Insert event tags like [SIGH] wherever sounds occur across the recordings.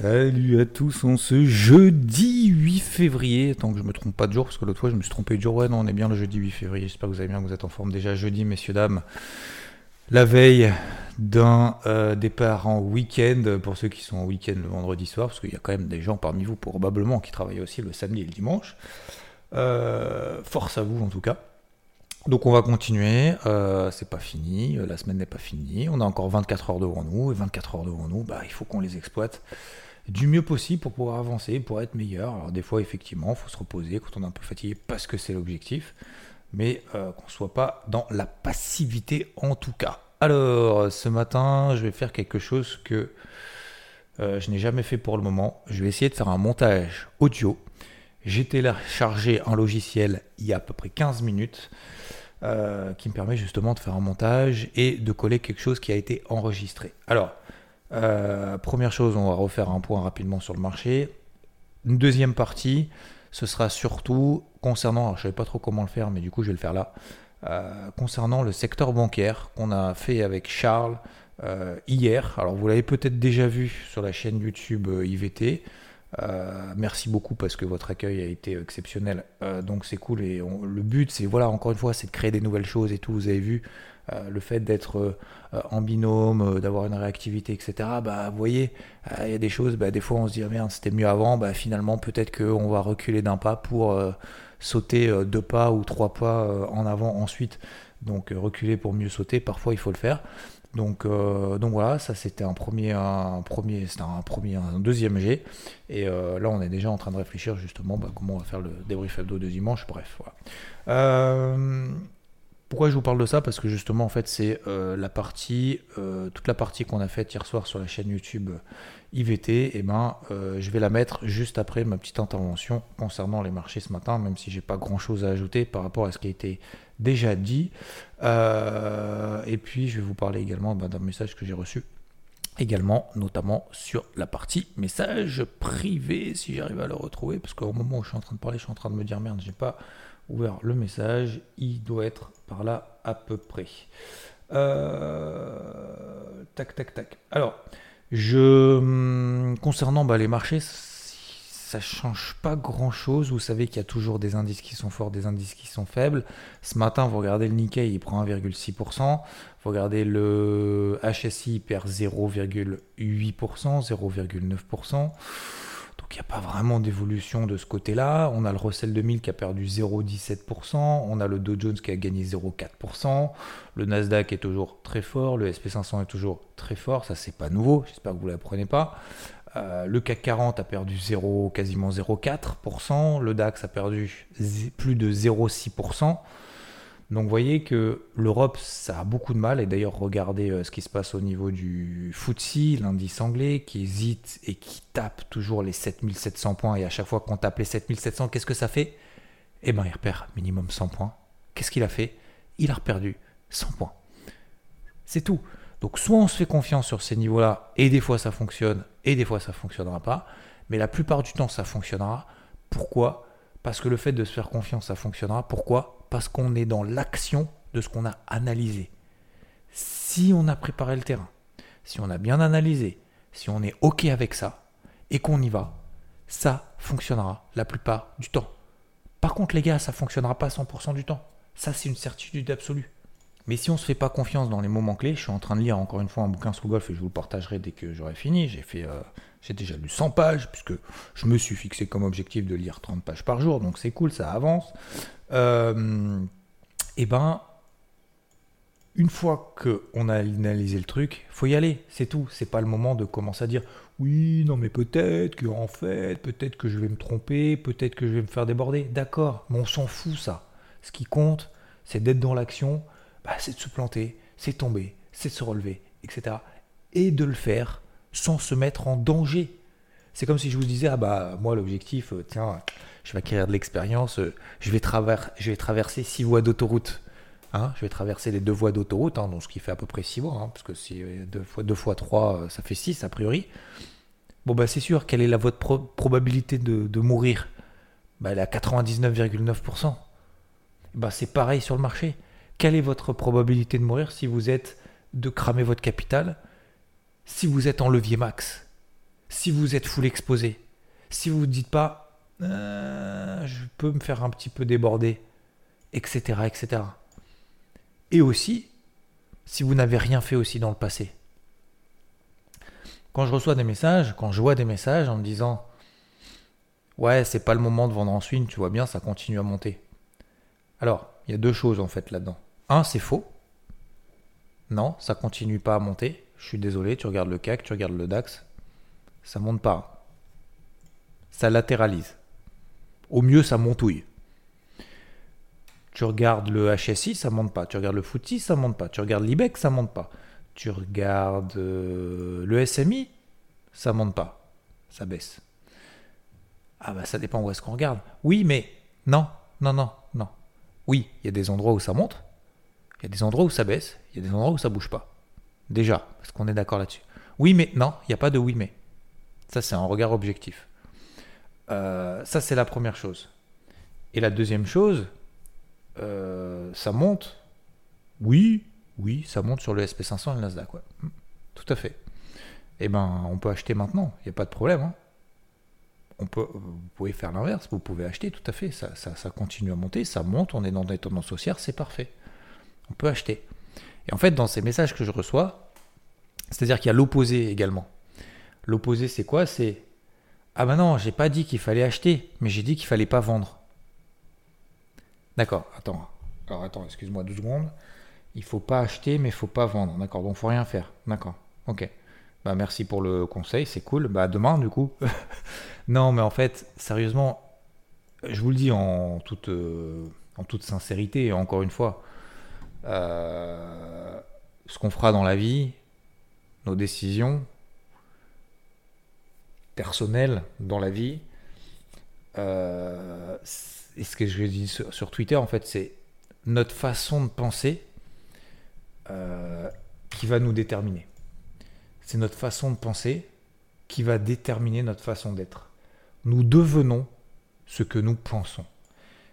Salut à tous, on ce jeudi 8 février, tant que je me trompe pas de jour, parce que l'autre fois je me suis trompé de jour, ouais non on est bien le jeudi 8 février, j'espère que vous allez bien, que vous êtes en forme. Déjà jeudi messieurs dames, la veille d'un euh, départ en week-end, pour ceux qui sont en week-end le vendredi soir, parce qu'il y a quand même des gens parmi vous probablement qui travaillent aussi le samedi et le dimanche, Euh, force à vous en tout cas. Donc on va continuer, euh, c'est pas fini, la semaine n'est pas finie, on a encore 24 heures devant nous, et 24 heures devant nous, bah, il faut qu'on les exploite du mieux possible pour pouvoir avancer, pour être meilleur. Alors des fois effectivement, il faut se reposer quand on est un peu fatigué parce que c'est l'objectif, mais euh, qu'on soit pas dans la passivité en tout cas. Alors ce matin, je vais faire quelque chose que euh, je n'ai jamais fait pour le moment. Je vais essayer de faire un montage audio. J'ai téléchargé un logiciel il y a à peu près 15 minutes euh, qui me permet justement de faire un montage et de coller quelque chose qui a été enregistré. Alors, euh, première chose, on va refaire un point rapidement sur le marché. Une deuxième partie, ce sera surtout concernant, je ne savais pas trop comment le faire, mais du coup je vais le faire là, euh, concernant le secteur bancaire qu'on a fait avec Charles euh, hier. Alors vous l'avez peut-être déjà vu sur la chaîne YouTube IVT. Euh, merci beaucoup parce que votre accueil a été exceptionnel. Euh, donc c'est cool et le but c'est voilà encore une fois c'est de créer des nouvelles choses et tout. Vous avez vu euh, le fait d'être en binôme, d'avoir une réactivité, etc. Bah vous voyez il y a des choses. Bah, des fois on se dit ah, merde c'était mieux avant. Bah finalement peut-être qu'on va reculer d'un pas pour sauter deux pas ou trois pas en avant ensuite. Donc reculer pour mieux sauter. Parfois il faut le faire. Donc, euh, donc voilà, ça c'était un premier, un premier, c'était un premier, un deuxième G. Et euh, là, on est déjà en train de réfléchir justement bah, comment on va faire le débrief hebdo de dimanche. Bref, voilà. Euh, pourquoi je vous parle de ça? Parce que justement, en fait, c'est la partie, toute la partie qu'on a faite hier soir sur la chaîne YouTube IVT. Et ben, euh, je vais la mettre juste après ma petite intervention concernant les marchés ce matin, même si j'ai pas grand chose à ajouter par rapport à ce qui a été déjà dit. Euh, et puis, je vais vous parler également bah, d'un message que j'ai reçu également, notamment sur la partie message privé, si j'arrive à le retrouver, parce qu'au moment où je suis en train de parler, je suis en train de me dire merde, j'ai pas ouvert le message, il doit être par là à peu près. Euh, tac, tac, tac. Alors, je hum, concernant bah, les marchés, ça change pas grand chose. Vous savez qu'il y a toujours des indices qui sont forts, des indices qui sont faibles. Ce matin, vous regardez le Nikkei, il prend 1,6%. Vous regardez le HSI, il perd 0,8%, 0,9%. Donc il n'y a pas vraiment d'évolution de ce côté-là. On a le Russell 2000 qui a perdu 0,17%. On a le Dow Jones qui a gagné 0,4%. Le Nasdaq est toujours très fort. Le SP500 est toujours très fort. Ça, c'est pas nouveau. J'espère que vous ne l'apprenez pas. Euh, le CAC 40 a perdu 0, quasiment 0,4%. Le DAX a perdu plus de 0,6%. Donc vous voyez que l'Europe, ça a beaucoup de mal. Et d'ailleurs, regardez euh, ce qui se passe au niveau du FTSE, l'indice anglais, qui hésite et qui tape toujours les 7700 points. Et à chaque fois qu'on tape les 7700, qu'est-ce que ça fait? Eh bien, il repère minimum 100 points. Qu'est-ce qu'il a fait? Il a reperdu 100 points. C'est tout. Donc soit on se fait confiance sur ces niveaux-là, et des fois ça fonctionne, et des fois ça fonctionnera pas. Mais la plupart du temps, ça fonctionnera. Pourquoi? Parce que le fait de se faire confiance, ça fonctionnera. Pourquoi? Parce qu'on est dans l'action de ce qu'on a analysé. Si on a préparé le terrain, si on a bien analysé, si on est OK avec ça, et qu'on y va, ça fonctionnera la plupart du temps. Par contre, les gars, ça fonctionnera pas 100% du temps. Ça, c'est une certitude absolue. Mais si on ne se fait pas confiance dans les moments clés, je suis en train de lire encore une fois un bouquin sur le golf et je vous le partagerai dès que j'aurai fini. J'ai fait, euh, j'ai déjà lu 100 pages puisque je me suis fixé comme objectif de lire 30 pages par jour, donc c'est cool, ça avance. Euh, et ben, une fois qu'on a analysé le truc, faut y aller, c'est tout. C'est pas le moment de commencer à dire oui, non mais peut-être que en fait, peut-être que je vais me tromper, peut-être que je vais me faire déborder. D'accord, mais on s'en fout ça. Ce qui compte, c'est d'être dans l'action, bah, c'est de se planter, c'est tomber, c'est de se relever, etc. et de le faire sans se mettre en danger. C'est comme si je vous disais, ah bah moi l'objectif, euh, tiens, je vais acquérir de l'expérience, euh, je, vais traverser six voies d'autoroute. Hein, je vais traverser les deux voies d'autoroute, hein, donc ce qui fait à peu près six voies, hein, parce que si deux fois, deux fois trois, ça fait six a priori. Bon bah c'est sûr, quelle est la probabilité de, mourir? Bah, Elle est à 99,9%. Bah, c'est pareil sur le marché. Quelle est votre probabilité de mourir si vous êtes de cramer votre capital, si vous êtes en levier max, si vous êtes full exposé, si vous ne dites pas euh, je peux me faire un petit peu déborder, etc., etc. Et aussi, si vous n'avez rien fait aussi dans le passé. Quand je reçois des messages, quand je vois des messages en me disant Ouais, c'est pas le moment de vendre en swing, tu vois bien, ça continue à monter. Alors, il y a deux choses en fait là-dedans. Un, c'est faux. Non, ça continue pas à monter. Je suis désolé, tu regardes le CAC, tu regardes le DAX, ça monte pas. Ça latéralise. Au mieux, ça montouille. Tu regardes le HSI, ça monte pas. Tu regardes le FTSE, ça monte pas. Tu regardes l'IBEX, ça monte pas. Tu regardes euh, le SMI, ça monte pas. Ça baisse. Ah bah ça dépend où est-ce qu'on regarde. Oui, mais non, non, non, non. Oui, il y a des endroits où ça monte, il y a des endroits où ça baisse, il y a des endroits où ça bouge pas. Déjà, parce qu'on est d'accord là-dessus. Oui, mais non, il n'y a pas de oui, mais. Ça, c'est un regard objectif. Euh, ça, c'est la première chose. Et la deuxième chose, euh, ça monte. Oui, oui, ça monte sur le SP500 et le Nasdaq. Hmm, tout à fait. Eh ben, on peut acheter maintenant, il n'y a pas de problème. Hein. On peut, vous pouvez faire l'inverse, vous pouvez acheter, tout à fait. Ça, ça, ça, continue à monter, ça monte, on est dans des tendances haussières, c'est parfait on peut acheter. Et en fait, dans ces messages que je reçois, c'est-à-dire qu'il y a l'opposé également. L'opposé, c'est quoi? C'est Ah ben non, j'ai pas dit qu'il fallait acheter, mais j'ai dit qu'il fallait pas vendre. D'accord, attends. Alors attends, excuse-moi deux secondes. Il faut pas acheter, mais il faut pas vendre. D'accord, donc faut rien faire. D'accord, ok. Bah merci pour le conseil, c'est cool. Bah demain du coup. [LAUGHS] non, mais en fait, sérieusement, je vous le dis en toute, euh, en toute sincérité, encore une fois, euh, ce qu'on fera dans la vie, nos décisions personnelles dans la vie. Euh, et ce que je dis sur, sur Twitter, en fait, c'est notre façon de penser euh, qui va nous déterminer. C'est notre façon de penser qui va déterminer notre façon d'être. Nous devenons ce que nous pensons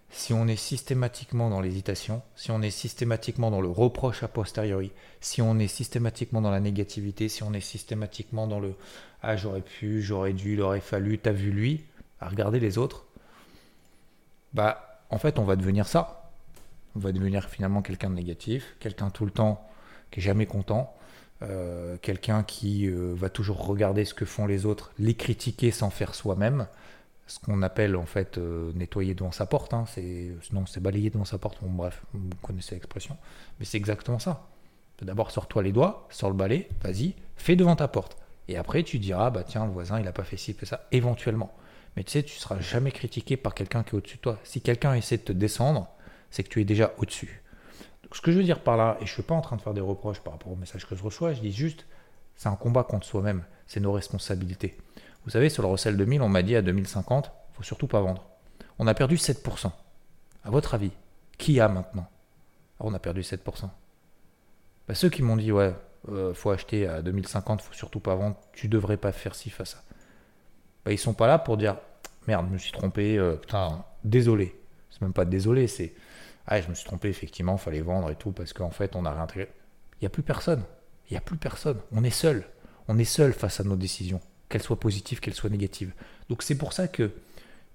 si on est systématiquement dans l'hésitation, si on est systématiquement dans le reproche a posteriori, si on est systématiquement dans la négativité, si on est systématiquement dans le ah j'aurais pu, j'aurais dû, il aurait fallu, t'as vu lui, à regarder les autres, bah en fait on va devenir ça. On va devenir finalement quelqu'un de négatif, quelqu'un tout le temps qui est jamais content, euh, quelqu'un qui euh, va toujours regarder ce que font les autres, les critiquer sans faire soi-même, ce qu'on appelle en fait euh, nettoyer devant sa porte. Hein, c'est, non, c'est balayer devant sa porte. Bon, bref, vous connaissez l'expression. Mais c'est exactement ça. D'abord, sors-toi les doigts, sors le balai, vas-y, fais devant ta porte. Et après, tu diras, bah tiens, le voisin, il a pas fait ci, fait ça, éventuellement. Mais tu sais, tu seras jamais critiqué par quelqu'un qui est au-dessus de toi. Si quelqu'un essaie de te descendre, c'est que tu es déjà au-dessus. Ce que je veux dire par là, et je suis pas en train de faire des reproches par rapport au message que je reçois, je dis juste, c'est un combat contre soi-même, c'est nos responsabilités. Vous savez, sur le Russell 2000, on m'a dit à 2050, faut surtout pas vendre. On a perdu 7%. À votre avis, qui a maintenant? Ah, On a perdu 7%. Bah, ceux qui m'ont dit, ouais, euh, faut acheter à 2050, faut surtout pas vendre, tu devrais pas faire ci, face ça. Bah, ils sont pas là pour dire, merde, je me suis trompé, euh, putain, désolé. C'est même pas désolé, c'est, ah, je me suis trompé, effectivement, fallait vendre et tout, parce qu'en fait, on a réintégré. Il n'y a plus personne. Il n'y a plus personne. On est seul. On est seul face à nos décisions qu'elle soit positive, qu'elle soit négative. Donc c'est pour ça que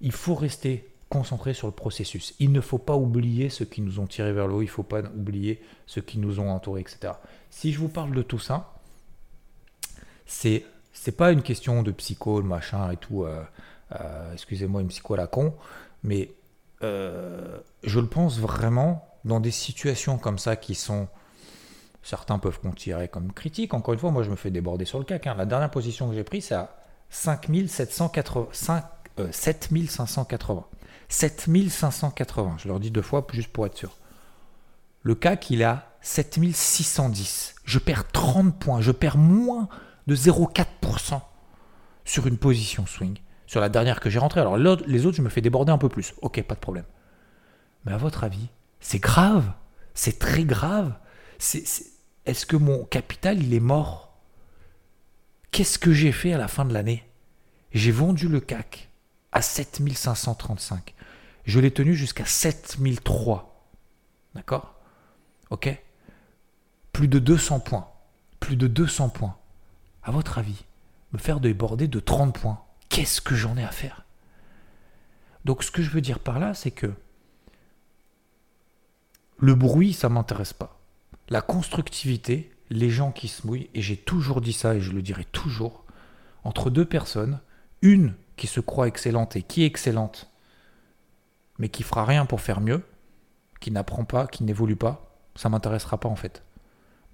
il faut rester concentré sur le processus. Il ne faut pas oublier ceux qui nous ont tirés vers le haut, il ne faut pas oublier ceux qui nous ont entourés, etc. Si je vous parle de tout ça, c'est c'est pas une question de psycho, machin et tout. Euh, euh, excusez-moi, une psycho à la con, mais euh, je le pense vraiment dans des situations comme ça qui sont Certains peuvent considérer comme critique. Encore une fois, moi je me fais déborder sur le CAC. Hein. La dernière position que j'ai prise, c'est à 5780, euh, 7580. 7580, je leur dis deux fois juste pour être sûr. Le CAC, il à 7610. Je perds 30 points. Je perds moins de 0,4% sur une position swing. Sur la dernière que j'ai rentrée. Alors les autres, je me fais déborder un peu plus. Ok, pas de problème. Mais à votre avis, c'est grave? C'est très grave? Est-ce que mon capital, il est mort? Qu'est-ce que j'ai fait à la fin de l'année? J'ai vendu le CAC à 7535. Je l'ai tenu jusqu'à 7003. D'accord? Ok? Plus de 200 points. Plus de 200 points. À votre avis, me faire déborder de 30 points, qu'est-ce que j'en ai à faire? Donc ce que je veux dire par là, c'est que le bruit, ça m'intéresse pas. La constructivité, les gens qui se mouillent, et j'ai toujours dit ça et je le dirai toujours, entre deux personnes, une qui se croit excellente et qui est excellente, mais qui fera rien pour faire mieux, qui n'apprend pas, qui n'évolue pas, ça m'intéressera pas en fait.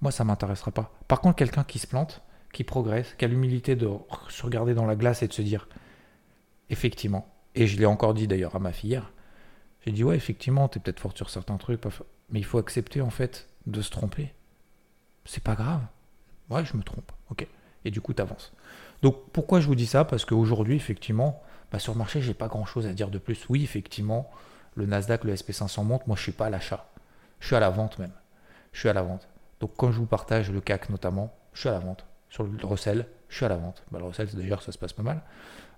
Moi, ça m'intéressera pas. Par contre, quelqu'un qui se plante, qui progresse, qui a l'humilité de se regarder dans la glace et de se dire, effectivement, et je l'ai encore dit d'ailleurs à ma fille hier, j'ai dit, ouais, effectivement, tu es peut-être fort sur certains trucs, mais il faut accepter en fait de se tromper. C'est pas grave. Ouais, je me trompe. Ok. Et du coup, tu avances. Donc, pourquoi je vous dis ça? Parce qu'aujourd'hui, effectivement, bah, sur le marché, j'ai pas grand chose à dire de plus. Oui, effectivement, le Nasdaq, le SP500 monte. Moi, je suis pas à l'achat. Je suis à la vente même. Je suis à la vente. Donc, quand je vous partage le CAC notamment, je suis à la vente. Sur le recel, je suis à la vente. Bah, le recel, d'ailleurs, ça se passe pas mal.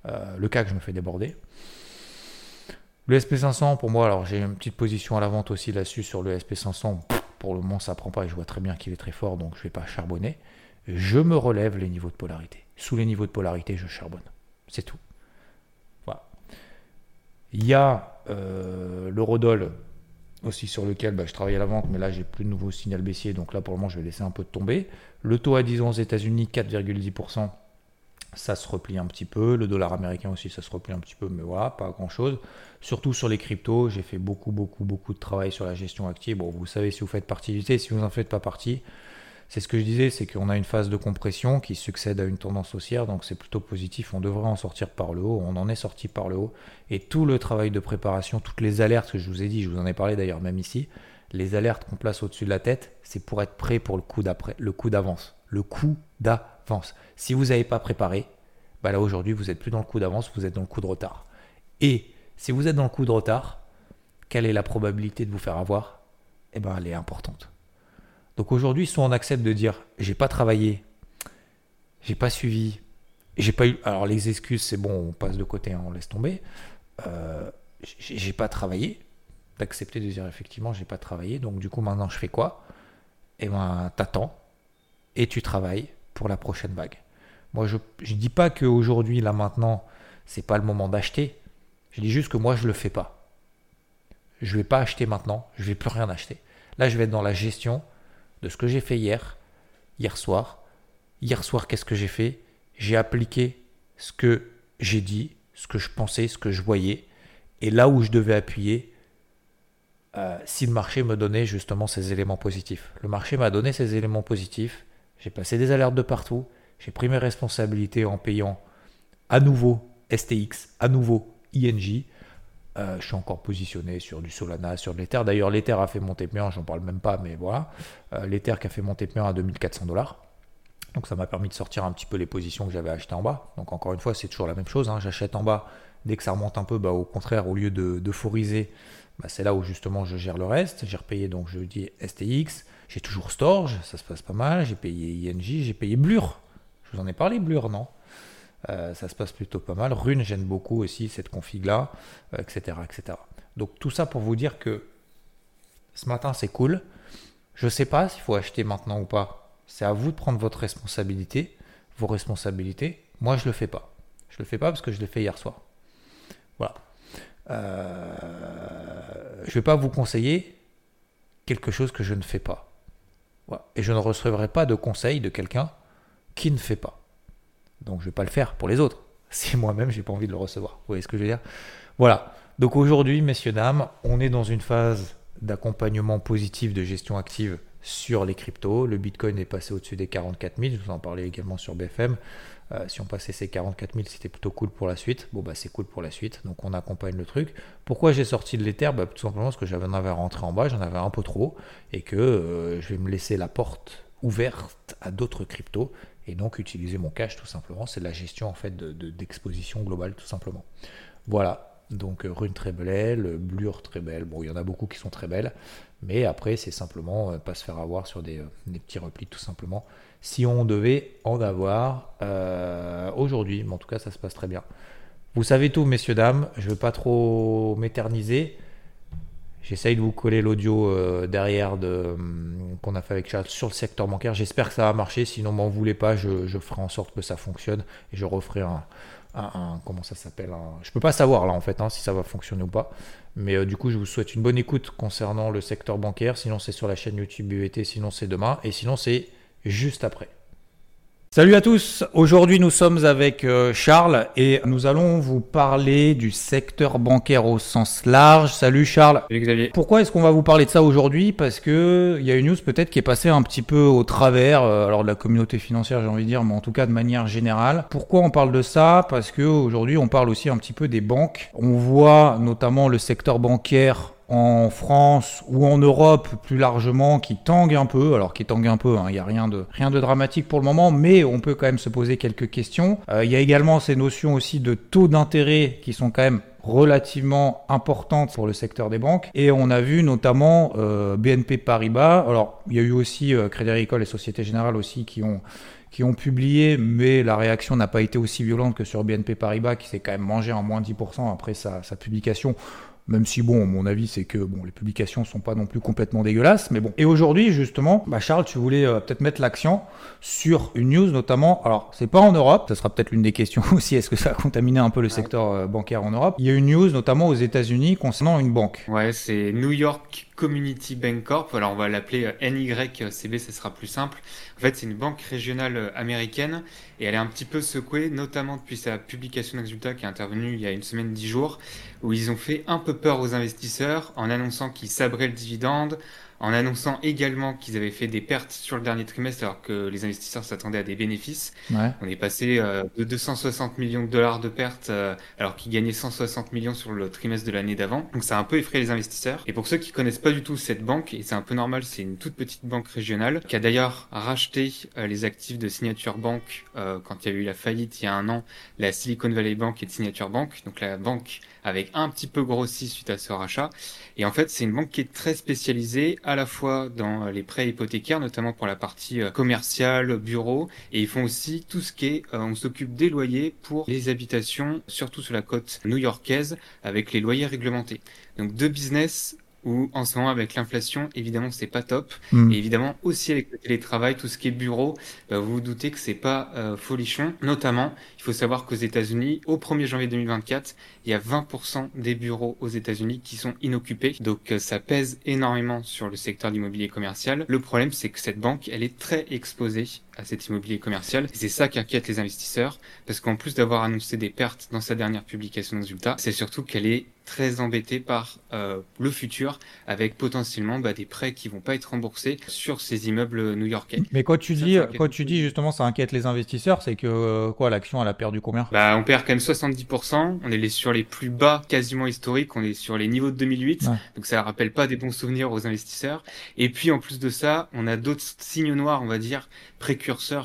Euh, le CAC, je me fais déborder. Le SP500, pour moi, alors j'ai une petite position à la vente aussi là-dessus sur le SP500. Pour le moment, ça prend pas et je vois très bien qu'il est très fort, donc je vais pas charbonner. Je me relève les niveaux de polarité. Sous les niveaux de polarité, je charbonne. C'est tout. Voilà. Il y a euh, l'eurodoll aussi sur lequel bah, je travaille à la vente, mais là j'ai plus de nouveau signal baissier, donc là pour le moment je vais laisser un peu de tomber. Le taux à 10 ans aux États-Unis, 4,10%, ça se replie un petit peu. Le dollar américain aussi, ça se replie un petit peu, mais voilà, pas grand chose. Surtout sur les cryptos, j'ai fait beaucoup, beaucoup, beaucoup de travail sur la gestion active. Bon, vous savez si vous faites partie du T, si vous n'en faites pas partie, c'est ce que je disais, c'est qu'on a une phase de compression qui succède à une tendance haussière, donc c'est plutôt positif. On devrait en sortir par le haut, on en est sorti par le haut. Et tout le travail de préparation, toutes les alertes que je vous ai dit, je vous en ai parlé d'ailleurs même ici, les alertes qu'on place au-dessus de la tête, c'est pour être prêt pour le coup d'après, le coup d'avance. Le coup d'avance. Si vous n'avez pas préparé, bah là aujourd'hui vous n'êtes plus dans le coup d'avance, vous êtes dans le coup de retard. Et si vous êtes dans le coup de retard, quelle est la probabilité de vous faire avoir? Eh bien elle est importante. Donc aujourd'hui, soit on accepte de dire j'ai pas travaillé, j'ai pas suivi, j'ai pas eu. Alors les excuses, c'est bon, on passe de côté, hein, on laisse tomber. Euh, j'ai pas travaillé, d'accepter de dire effectivement j'ai pas travaillé, donc du coup maintenant je fais quoi? Eh ben t'attends et tu travailles pour la prochaine vague. Moi je ne dis pas qu'aujourd'hui, là maintenant, c'est pas le moment d'acheter. Je dis juste que moi je le fais pas. Je vais pas acheter maintenant, je vais plus rien acheter. Là je vais être dans la gestion de ce que j'ai fait hier, hier soir. Hier soir, qu'est-ce que j'ai fait? J'ai appliqué ce que j'ai dit, ce que je pensais, ce que je voyais. Et là où je devais appuyer, euh, si le marché me donnait justement ces éléments positifs. Le marché m'a donné ces éléments positifs. J'ai passé des alertes de partout. J'ai pris mes responsabilités en payant à nouveau STX, à nouveau INJ. Euh, je suis encore positionné sur du Solana, sur de l'Ether. D'ailleurs, l'Ether a fait monter bien, j'en parle même pas, mais voilà. Euh, L'Ether qui a fait monter bien à 2400 dollars. Donc ça m'a permis de sortir un petit peu les positions que j'avais achetées en bas. Donc encore une fois, c'est toujours la même chose. Hein. J'achète en bas. Dès que ça remonte un peu, bah, au contraire, au lieu de d'euphoriser, bah, c'est là où justement je gère le reste. J'ai repayé donc je dis STX. J'ai toujours Storage, ça se passe pas mal. J'ai payé INJ, j'ai payé Blur. Je vous en ai parlé, Blur, non? Euh, ça se passe plutôt pas mal. Rune gêne beaucoup aussi cette config-là, etc., euh, etc. Donc tout ça pour vous dire que ce matin c'est cool. Je ne sais pas s'il faut acheter maintenant ou pas. C'est à vous de prendre votre responsabilité, vos responsabilités. Moi je le fais pas. Je le fais pas parce que je l'ai fait hier soir. Voilà. Euh, je ne vais pas vous conseiller quelque chose que je ne fais pas. Et je ne recevrai pas de conseil de quelqu'un qui ne fait pas. Donc je ne vais pas le faire pour les autres. [LAUGHS] Si moi-même j'ai pas envie de le recevoir. Vous voyez ce que je veux dire? Voilà. Donc aujourd'hui, messieurs, dames, on est dans une phase d'accompagnement positif de gestion active sur les cryptos. Le Bitcoin est passé au-dessus des 44 000. Je vous en parlais également sur BFM. Euh, si on passait ces 44 000, c'était plutôt cool pour la suite. Bon, bah, c'est cool pour la suite. Donc, on accompagne le truc. Pourquoi j'ai sorti de l'Ether? Bah, Tout simplement parce que j'en avais rentré en bas, j'en avais un peu trop. Et que euh, je vais me laisser la porte ouverte à d'autres cryptos. Et donc, utiliser mon cash, tout simplement. C'est de la gestion, en fait, d'exposition globale, tout simplement. Voilà. Donc, euh, Rune très belle, Blur très belle. Bon, il y en a beaucoup qui sont très belles. Mais après, c'est simplement pas se faire avoir sur des, des petits replis, tout simplement si on devait en avoir euh, aujourd'hui. Mais en tout cas, ça se passe très bien. Vous savez tout, messieurs, dames. Je ne veux pas trop m'éterniser. J'essaye de vous coller l'audio euh, derrière de, hum, qu'on a fait avec Charles sur le secteur bancaire. J'espère que ça va marcher. Sinon, m'en voulez pas. Je, ferai en sorte que ça fonctionne et je referai un, comment ça s'appelle Je peux pas savoir là en fait hein, si ça va fonctionner ou pas. Mais euh, du coup, je vous souhaite une bonne écoute concernant le secteur bancaire. Sinon, c'est sur la chaîne YouTube UET. Sinon, c'est demain. Et sinon, c'est juste après. Salut à tous, aujourd'hui nous sommes avec euh, Charles et nous allons vous parler du secteur bancaire au sens large. Salut Charles. Salut Xavier. Pourquoi est-ce qu'on va vous parler de ça aujourd'hui? Parce que il y a une news peut-être qui est passée un petit peu au travers, euh, alors de la communauté financière j'ai envie de dire, mais en tout cas de manière générale. Pourquoi on parle de ça? Parce que aujourd'hui on parle aussi un petit peu des banques. On voit notamment le secteur bancaire en France ou en Europe plus largement qui tangue un peu, alors qui tangue un peu, hein, il n'y a rien de, rien de dramatique pour le moment, mais on peut quand même se poser quelques questions. Euh, il y a également ces notions aussi de taux d'intérêt qui sont quand même relativement importantes pour le secteur des banques. Et on a vu notamment euh, BNP Paribas, alors il y a eu aussi euh, Crédit Agricole et Société Générale aussi qui ont qui ont publié, mais la réaction n'a pas été aussi violente que sur BNP Paribas, qui s'est quand même mangé en moins 10% après sa publication. Même si, bon, mon avis, c'est que bon, les publications sont pas non plus complètement dégueulasses, mais bon. Et aujourd'hui, justement, bah Charles, tu voulais euh, peut-être mettre l'accent sur une news, notamment. Alors, c'est pas en Europe, ça sera peut-être l'une des questions [LAUGHS] aussi. Est-ce que ça a contaminé un peu le secteur euh, bancaire en Europe? Il y a une news, notamment aux États-Unis, concernant une banque. Ouais, c'est New York Community Bank Corp. Alors, on va l'appeler euh, NYCB, ça sera plus simple. En fait, c'est une banque régionale américaine et elle est un petit peu secouée, notamment depuis sa publication de résultats qui est intervenue il y a une semaine, dix jours, où ils ont fait un peu peur aux investisseurs en annonçant qu'ils sabraient le dividende, en annonçant également qu'ils avaient fait des pertes sur le dernier trimestre alors que les investisseurs s'attendaient à des bénéfices. On est passé euh, de 260 millions de dollars de pertes euh, alors qu'ils gagnaient 160 millions sur le trimestre de l'année d'avant. Donc ça a un peu effrayé les investisseurs. Et pour ceux qui connaissent pas du tout cette banque, et c'est un peu normal, c'est une toute petite banque régionale qui a d'ailleurs racheté euh, les actifs de Signature Bank quand il y a eu la faillite il y a un an, la Silicon Valley Bank et de Signature Bank. Donc la banque avec un petit peu grossi suite à ce rachat. Et en fait, c'est une banque qui est très spécialisée à la fois dans les prêts hypothécaires, notamment pour la partie euh, commerciale, bureau, et ils font aussi tout ce qui est, euh, on s'occupe des loyers pour les habitations, surtout sur la côte new-yorkaise, avec les loyers réglementés. Donc deux business où en ce moment avec l'inflation, évidemment c'est pas top. Hmm. Et évidemment aussi avec le télétravail, tout ce qui est bureau, bah, vous vous doutez que c'est pas euh, folichon. Notamment, il faut savoir qu'aux États-Unis, au 1er janvier 2024, il y a 20% des bureaux aux États-Unis qui sont inoccupés. Donc euh, ça pèse énormément sur le secteur d'immobilier commercial. Le problème c'est que cette banque, elle est très exposée à cet immobilier commercial. C'est ça qui inquiète les investisseurs, parce qu'en plus d'avoir annoncé des pertes dans sa dernière publication de résultats, c'est surtout qu'elle est très embêtée par euh, le futur, avec potentiellement bah, des prêts qui vont pas être remboursés sur ces immeubles new-yorkais. Mais quand tu dis, quand tu dis justement ça inquiète les investisseurs, c'est que euh, quoi, l'action elle a perdu combien? Bah, on perd quand même 70%. On est sur les plus bas quasiment historiques. On est sur les niveaux de 2008, donc ça rappelle pas des bons souvenirs aux investisseurs. Et puis en plus de ça, on a d'autres signes noirs, on va dire, précurseurs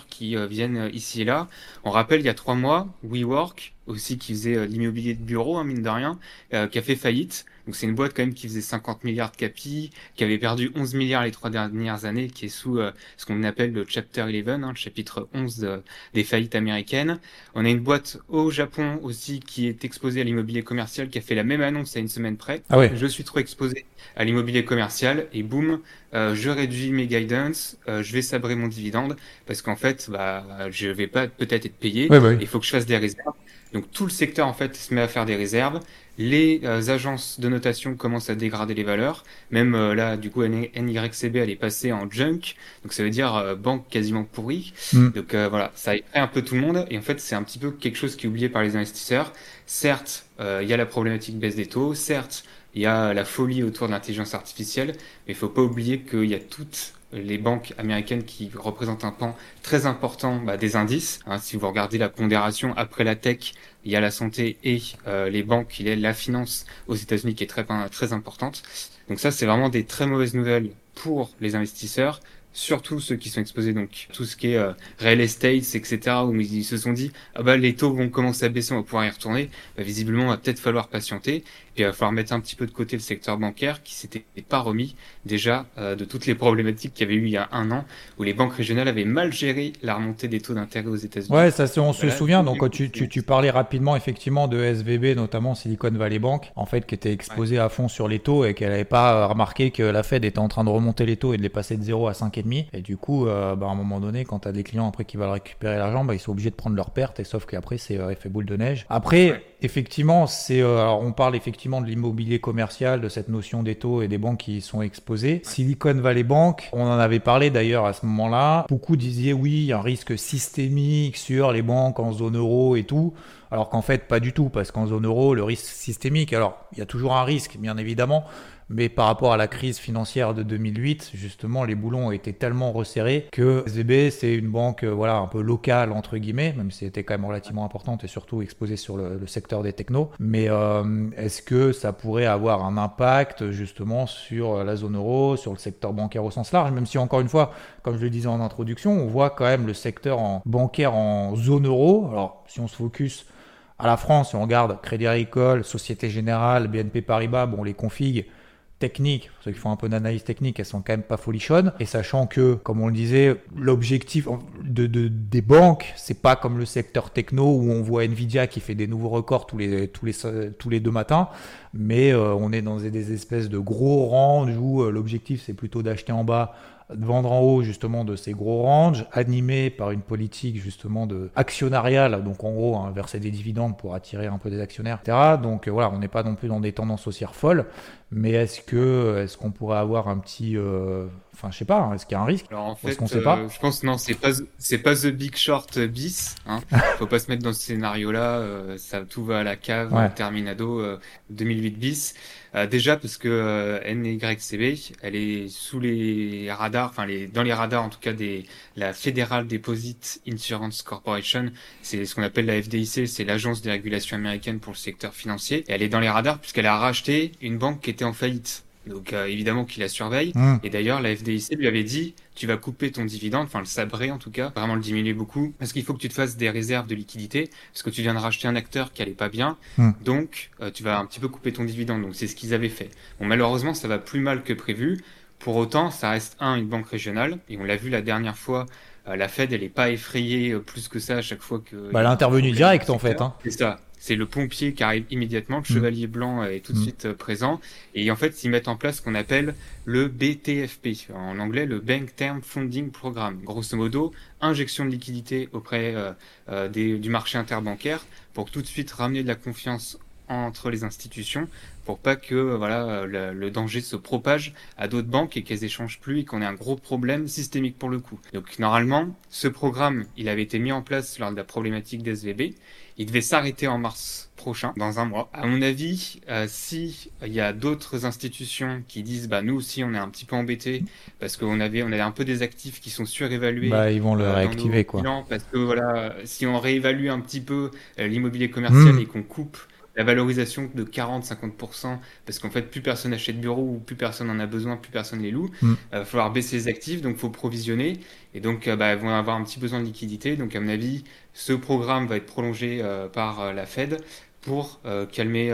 qui euh, viennent euh, ici et là. On rappelle il y a trois mois, WeWork, aussi qui faisait euh, l'immobilier de bureau, hein, mine de rien, qui a fait faillite. Donc c'est une boîte quand même qui faisait 50 milliards de capi, qui avait perdu 11 milliards les trois dernières années, qui est sous ce qu'on appelle le Chapter 11, hein, le chapitre 11 des faillites américaines. On a une boîte au Japon aussi qui est exposée à l'immobilier commercial, qui a fait la même annonce à une semaine près. Ah ouais. Je suis trop exposé à l'immobilier commercial et boum, je réduis mes guidance, je vais sabrer mon dividende parce qu'en fait, bah, je vais pas peut-être être payé. Bah il faut que je fasse des réserves. Donc tout le secteur en fait se met à faire des réserves. Les euh, agences de notation commencent à dégrader les valeurs. Même euh, là, du coup, NYCB elle est passée en junk, donc ça veut dire euh, banque quasiment pourrie. Mm. Donc voilà, ça effraie un peu tout le monde. Et en fait, c'est un petit peu quelque chose qui est oublié par les investisseurs. Certes, il y a la problématique baisse des taux. Certes, il y a la folie autour de l'intelligence artificielle, mais il faut pas oublier qu'il y a toute les banques américaines qui représentent un pan très important bah, des indices. Hein, si vous regardez la pondération après la tech, il y a la santé et euh, les banques, il y a la finance aux États-Unis qui est très très importante. Donc ça, c'est vraiment des très mauvaises nouvelles pour les investisseurs surtout ceux qui sont exposés, donc tout ce qui est euh, real estate, etc., où ils se sont dit, ah bah les taux vont commencer à baisser, on va pouvoir y retourner. Bah, visiblement, il va peut-être falloir patienter. Puis il va falloir mettre un petit peu de côté le secteur bancaire qui s'était pas remis déjà euh, de toutes les problématiques qu'il y avait eu il y a un an, où les banques régionales avaient mal géré la remontée des taux d'intérêt aux États-Unis. Ouais, ça on se souvient. Donc tu, tu, tu, parlais rapidement effectivement de SVB, notamment Silicon Valley Bank, en fait, qui était exposée à fond sur les taux et qu'elle n'avait pas remarqué que la Fed était en train de remonter les taux et de les passer de 0 à 5,5. Et du coup, euh, bah, à un moment donné, quand tu as des clients après qui veulent récupérer l'argent, bah, ils sont obligés de prendre leur perte. Et sauf qu'après, c'est euh, effet boule de neige. Après, effectivement, c'est alors on parle effectivement de l'immobilier commercial, de cette notion des taux et des banques qui y sont exposées. Silicon Valley Bank, on en avait parlé d'ailleurs à ce moment-là. Beaucoup disaient oui, un risque systémique sur les banques en zone euro et tout. Alors qu'en fait, pas du tout, parce qu'en zone euro, le risque systémique, alors il y a toujours un risque, bien évidemment, mais par rapport à la crise financière de 2008, justement, les boulons été tellement resserrés que SVB, c'est une banque euh, voilà, un peu locale, entre guillemets, même si c'était quand même relativement importante et surtout exposée sur le, secteur des technos. Mais euh, est-ce que ça pourrait avoir un impact justement sur la zone euro, sur le secteur bancaire au sens large, même si encore une fois, comme je le disais en introduction, on voit quand même le secteur bancaire en zone euro. Alors, si on se focus à la France, si on regarde Crédit Agricole, Société Générale, BNP Paribas, bon, les configs, techniques, ceux qui font un peu d'analyse technique, elles sont quand même pas folichonnes. Et sachant que, comme on le disait, l'objectif de, des banques, c'est pas comme le secteur techno où on voit Nvidia qui fait des nouveaux records tous les, tous les, tous les deux matins, mais euh, on est dans des espèces de gros ranges où euh, l'objectif c'est plutôt d'acheter en bas de vendre en haut justement de ces gros ranges, animés par une politique justement de actionnariale, donc en gros hein, verser des dividendes pour attirer un peu des actionnaires, etc. Donc euh, voilà, on n'est pas non plus dans des tendances haussières folles, mais est-ce que est-ce qu'on pourrait avoir un petit, euh, enfin je sais pas, hein, est-ce qu'il y a un risque Alors en fait, qu'on sait pas euh, je pense non, c'est pas c'est pas the big short bis. Hein. [LAUGHS] Faut pas se mettre dans ce scénario-là. ça tout va à la cave, terminado 2008 bis. Euh, déjà parce que euh, NYCB, elle est sous les radars, enfin les, dans les radars en tout cas des la Federal Deposit Insurance Corporation, c'est ce qu'on appelle la FDIC, c'est l'agence de régulation américaine pour le secteur financier. Et elle est dans les radars puisqu'elle a racheté une banque qui était en faillite. Donc euh, évidemment qu'il la surveille. Mmh. Et d'ailleurs, la FDIC lui avait dit, tu vas couper ton dividende, enfin le sabrer en tout cas, vraiment le diminuer beaucoup, parce qu'il faut que tu te fasses des réserves de liquidité, parce que tu viens de racheter un acteur qui allait pas bien, mmh. donc euh, tu vas un petit peu couper ton dividende. Donc c'est ce qu'ils avaient fait. Bon malheureusement, ça va plus mal que prévu. Pour autant, ça reste un une banque régionale, et on l'a vu la dernière fois. Euh, la Fed, elle est pas effrayée plus que ça à chaque fois que. Bah, elle a intervenu direct en fait. Hein. C'est ça c'est le pompier qui arrive immédiatement, le mm. chevalier blanc est tout de mm. suite euh, présent, et en fait ils mettent en place ce qu'on appelle le BTFP, en anglais le Bank Term Funding Program. Grosso modo, injection de liquidité auprès euh, euh, du marché interbancaire pour tout de suite ramener de la confiance entre les institutions pour pas que voilà le, danger se propage à d'autres banques et qu'elles échangent plus et qu'on ait un gros problème systémique pour le coup. Donc normalement, ce programme, il avait été mis en place lors de la problématique des SVB il devait s'arrêter en mars prochain, dans un mois. À mon avis, euh, si il y a d'autres institutions qui disent, bah nous aussi on est un petit peu embêtés parce qu'on avait on avait un peu des actifs qui sont surévalués. Bah ils vont le euh, réactiver quoi. parce que voilà, si on réévalue un petit peu euh, l'immobilier commercial hmm. et qu'on coupe la valorisation de 40-50%, parce qu'en fait, plus personne achète de bureau ou plus personne en a besoin, plus personne les loue. Il hmm. va falloir baisser les actifs, donc il faut provisionner. Et donc, bah, ils vont avoir un petit besoin de liquidité. Donc, à mon avis, ce programme va être prolongé euh, par euh, la Fed pour euh, calmer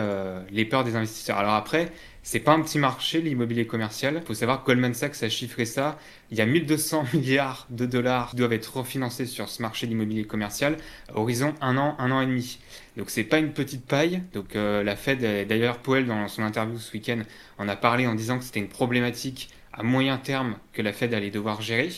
les peurs des investisseurs. Alors après, c'est pas un petit marché l'immobilier commercial. Il faut savoir que Goldman Sachs a chiffré ça. Il y a 1200 [LAUGHS] milliards de dollars qui doivent être refinancés sur ce marché d'immobilier commercial à horizon un an, un an et demi. Donc c'est pas une petite paille. Donc la Fed, d'ailleurs Powell dans son interview ce week-end en a parlé en disant que c'était une problématique à moyen terme que la Fed allait devoir gérer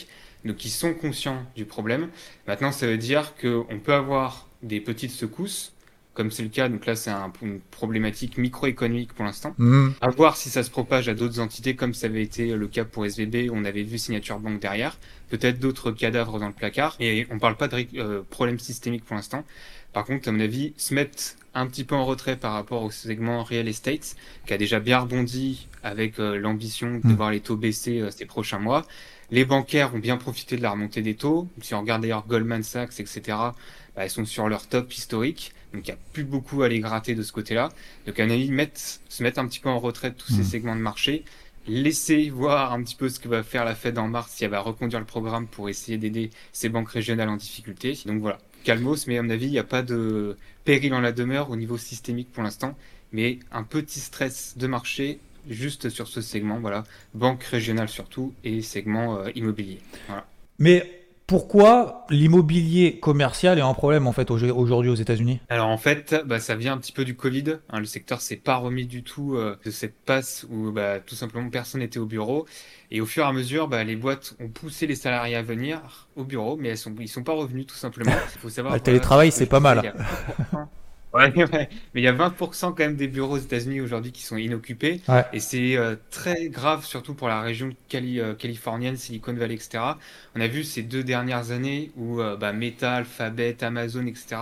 donc ils sont conscients du problème. Maintenant, ça veut dire qu'on peut avoir des petites secousses, comme c'est le cas. Donc là, c'est un, une problématique microéconomique pour l'instant. Mmh. À voir si ça se propage à d'autres entités, comme ça avait été le cas pour SVB, on avait vu Signature Bank derrière. Peut-être d'autres cadavres dans le placard. Et on parle pas de euh, problème systémique pour l'instant. Par contre, à mon avis, se mettre un petit peu en retrait par rapport au segment real estate, qui a déjà bien rebondi avec euh, l'ambition de mmh. voir les taux baisser euh, ces prochains mois Les bancaires ont bien profité de la remontée des taux. Si on regarde d'ailleurs Goldman Sachs, etc., bah, elles sont sur leur top historique. Donc il n'y a plus beaucoup à les gratter de ce côté-là. Donc à mon avis, se mettre un petit peu en retrait de tous ces hmm. segments de marché, laisser voir un petit peu ce que va faire la Fed en mars, si elle va reconduire le programme pour essayer d'aider ces banques régionales en difficulté. Donc voilà, calmos, mais à mon avis, il n'y a pas de péril en la demeure au niveau systémique pour l'instant, mais un petit stress de marché juste sur ce segment, voilà, banque régionale surtout et segment euh, immobilier. Voilà. Mais pourquoi l'immobilier commercial est un problème en fait aujourd'hui aux États-Unis? Alors en fait, bah, ça vient un petit peu du Covid. Hein. le secteur s'est pas remis du tout euh, de cette passe où bah, tout simplement personne n'était au bureau. Et au fur et à mesure, bah, les boîtes ont poussé les salariés à venir au bureau, mais elles sont, ils sont pas revenus tout simplement. [LAUGHS] Il faut savoir. le télétravail, c'est pas mal. [LAUGHS] [LAUGHS] Ouais, Mais il y a 20% quand même des bureaux aux États-Unis aujourd'hui qui sont inoccupés. Et c'est euh, très grave, surtout pour la région cali euh, californienne, Silicon Valley, etc. On a vu ces deux dernières années où euh, bah, Meta, Alphabet, Amazon, etc.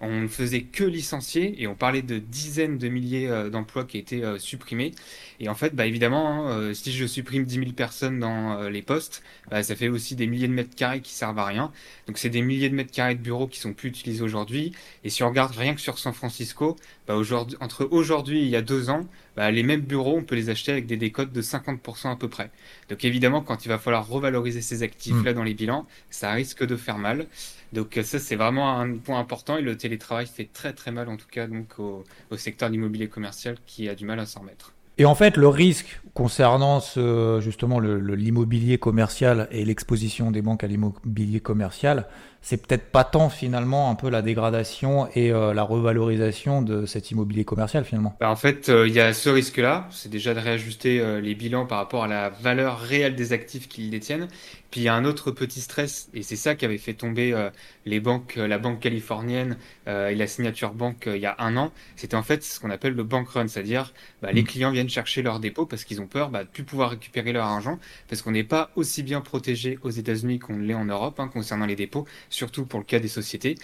On ne faisait que licencier et on parlait de dizaines de milliers d'emplois qui étaient supprimés. Et en fait, bah, évidemment, hein, si je supprime 10 000 personnes dans les postes, bah, ça fait aussi des milliers de mètres carrés qui servent à rien. Donc c'est des milliers de mètres carrés de bureaux qui sont plus utilisés aujourd'hui. Et si on regarde rien que sur San Francisco, bah entre aujourd'hui et il y a deux ans, bah les mêmes bureaux, on peut les acheter avec des décotes de 50% à peu près. Donc évidemment, quand il va falloir revaloriser ces actifs-là mm. dans les bilans, ça risque de faire mal. Donc ça, c'est vraiment un point important et le télétravail fait très très mal en tout cas donc au, au secteur de l'immobilier commercial qui a du mal à s'en remettre. Et en fait, le risque concernant ce, justement l'immobilier commercial et l'exposition des banques à l'immobilier commercial, c'est peut-être pas tant finalement un peu la dégradation et euh, la revalorisation de cet immobilier commercial finalement. Bah, en fait, euh, il y a ce risque-là, c'est déjà de réajuster euh, les bilans par rapport à la valeur réelle des actifs qu'ils détiennent. Puis il y a un autre petit stress, et c'est ça qui avait fait tomber les banques, la banque californienne et la signature banque il y a un an. C'était en fait ce qu'on appelle le bank run, c'est-à-dire bah, les mm. clients viennent chercher leurs dépôts parce qu'ils ont peur bah, de plus pouvoir récupérer leur argent, parce qu'on n'est pas aussi bien protégé aux États-Unis qu'on l'est en Europe hein, concernant les dépôts surtout pour le cas des sociétés.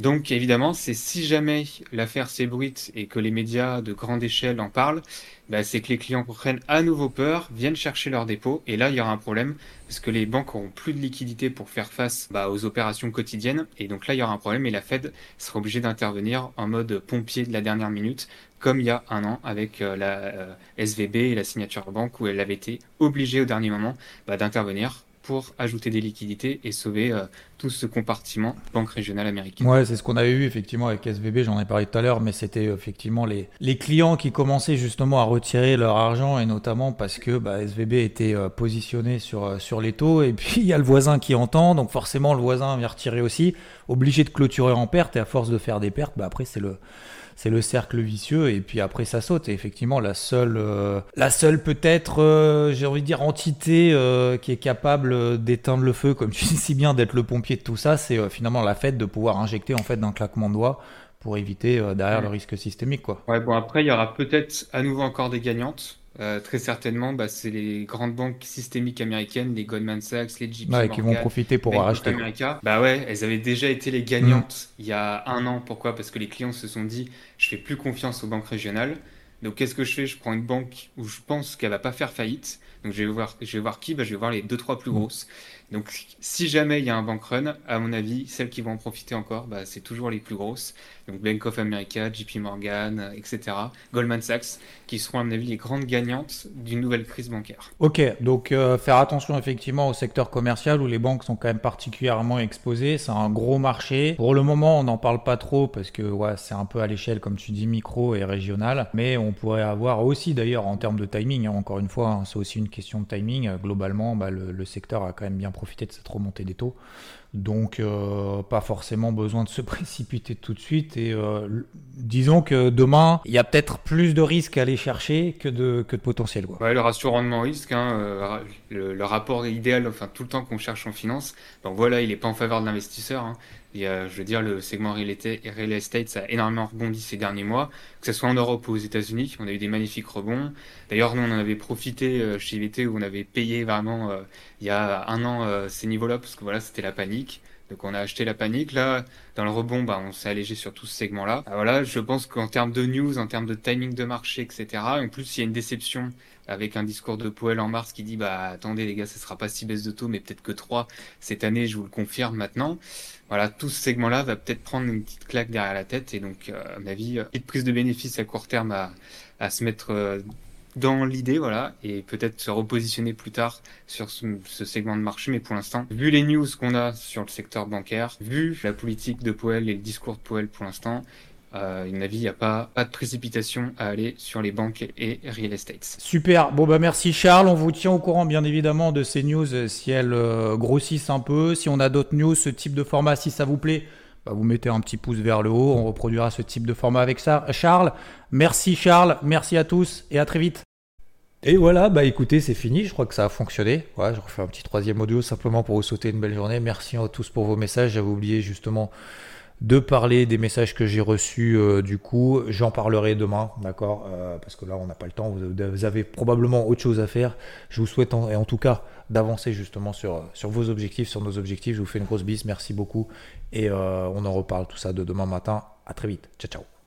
Donc évidemment, c'est si jamais l'affaire s'ébruite et que les médias de grande échelle en parlent, bah, c'est que les clients prennent à nouveau peur, viennent chercher leurs dépôts, et là il y aura un problème, parce que les banques auront plus de liquidité pour faire face bah, aux opérations quotidiennes, et donc là il y aura un problème, et la Fed sera obligée d'intervenir en mode pompier de la dernière minute, comme il y a un an avec euh, la euh, SVB et la signature banque, où elle avait été obligée au dernier moment bah, d'intervenir pour ajouter des liquidités et sauver euh, tout ce compartiment banque régionale américaine. Ouais, c'est ce qu'on avait vu effectivement avec SVB, j'en ai parlé tout à l'heure, mais c'était effectivement les, clients qui commençaient justement à retirer leur argent et notamment parce que bah, SVB était euh, positionné sur, euh, sur les taux et [LAUGHS] puis il y a le voisin qui entend, donc forcément le voisin vient retirer aussi, obligé de clôturer en perte et à force de faire des pertes, bah, après c'est le c'est le cercle vicieux et puis après ça saute. Et effectivement, la seule, euh, la seule peut-être, euh, j'ai envie de dire, entité euh, qui est capable d'éteindre le feu, comme tu dis si bien, d'être le pompier de tout ça, c'est finalement la fête de pouvoir injecter en fait d'un claquement de doigts pour éviter derrière le risque systémique. Quoi. Ouais, bon, après, il y aura peut-être à nouveau encore des gagnantes. Euh, très certainement, bah, c'est les grandes banques systémiques américaines, les Goldman Sachs, les JP Morgan, qui vont profiter pour racheter. Bah ouais, elles avaient déjà été les gagnantes mm. il y a un an. Pourquoi? Parce que les clients se sont dit, je fais plus confiance aux banques régionales. Donc qu'est-ce que je fais? Je prends une banque où je pense qu'elle va pas faire faillite. Donc je vais voir, je vais voir qui? Bah, Je vais voir les deux trois plus mm. grosses. Donc si jamais il y a un bank run, à mon avis, celles qui vont en profiter encore, bah, c'est toujours les plus grosses. Donc Bank of America, JP Morgan, etc. Goldman Sachs, qui seront à mon avis les grandes gagnantes d'une nouvelle crise bancaire. Ok, donc euh, faire attention effectivement au secteur commercial où les banques sont quand même particulièrement exposées. C'est un gros marché. Pour le moment, on n'en parle pas trop parce que ouais, c'est un peu à l'échelle, comme tu dis, micro et régional. Mais on pourrait avoir aussi d'ailleurs en termes de timing, hein, encore une fois, hein, c'est aussi une question de timing. Globalement, bah, le, le secteur a quand même bien profiter de cette remontée des taux. Donc, euh, pas forcément besoin de se [LAUGHS] précipiter tout de suite. Et euh, disons que demain, il y a peut-être plus de risques à aller chercher que de, que de potentiel. Quoi. Ouais, le ratio rendement-risque, hein, euh, le, rapport idéal, enfin tout le temps qu'on cherche en finance, donc voilà, il n'est pas en faveur de l'investisseur. Hein. Et, je veux dire, le segment real estate, ça a énormément rebondi ces derniers mois, que ce soit en Europe ou aux États-Unis. On a eu des magnifiques rebonds. D'ailleurs, nous, on en avait profité chez VT où on avait payé vraiment il y a un an ces niveaux-là, parce que voilà, c'était la panique. Donc on a acheté la panique. Là, dans le rebond, bah, on s'est allégé sur tout ce segment-là. Ah, voilà, je pense qu'en termes de news, en termes de timing de marché, etc. En plus, il y a une déception avec un discours de Powell en mars qui dit bah attendez les gars, ce sera pas six baisses de taux, mais peut-être que trois cette année. Je vous le confirme maintenant. Voilà, tout ce segment-là va peut-être prendre une petite claque derrière la tête et donc euh, à mon avis, petite prise de bénéfice à court terme à, se mettre euh, dans l'idée, voilà, et peut-être se repositionner plus tard sur ce, segment de marché. Mais pour l'instant, vu les news qu'on a sur le secteur bancaire, vu la politique de Powell et le discours de Powell pour l'instant, euh, à mon avis, il n'y a pas, pas de précipitation à aller sur les banques et real estates. Super. Bon, bah merci Charles. On vous tient au courant, bien évidemment, de ces news euh, si elles euh, grossissent un peu. Si on a d'autres news, ce type de format, si ça vous plaît, bah, vous mettez un petit pouce vers le haut. On reproduira ce type de format avec ça. Charles, merci Charles. Merci à tous et à très vite. Et voilà, bah écoutez, c'est fini, je crois que ça a fonctionné. Ouais, je refais un petit troisième audio simplement pour vous souhaiter une belle journée. Merci à tous pour vos messages. J'avais oublié justement de parler des messages que j'ai reçus euh, du coup. J'en parlerai demain, d'accord euh, Parce que là, on n'a pas le temps. Vous, avez probablement autre chose à faire. Je vous souhaite en, tout cas d'avancer justement sur, sur vos objectifs, sur nos objectifs. Je vous fais une grosse bise. Merci beaucoup. Et euh, on en reparle tout ça de demain matin. À très vite. Ciao, ciao.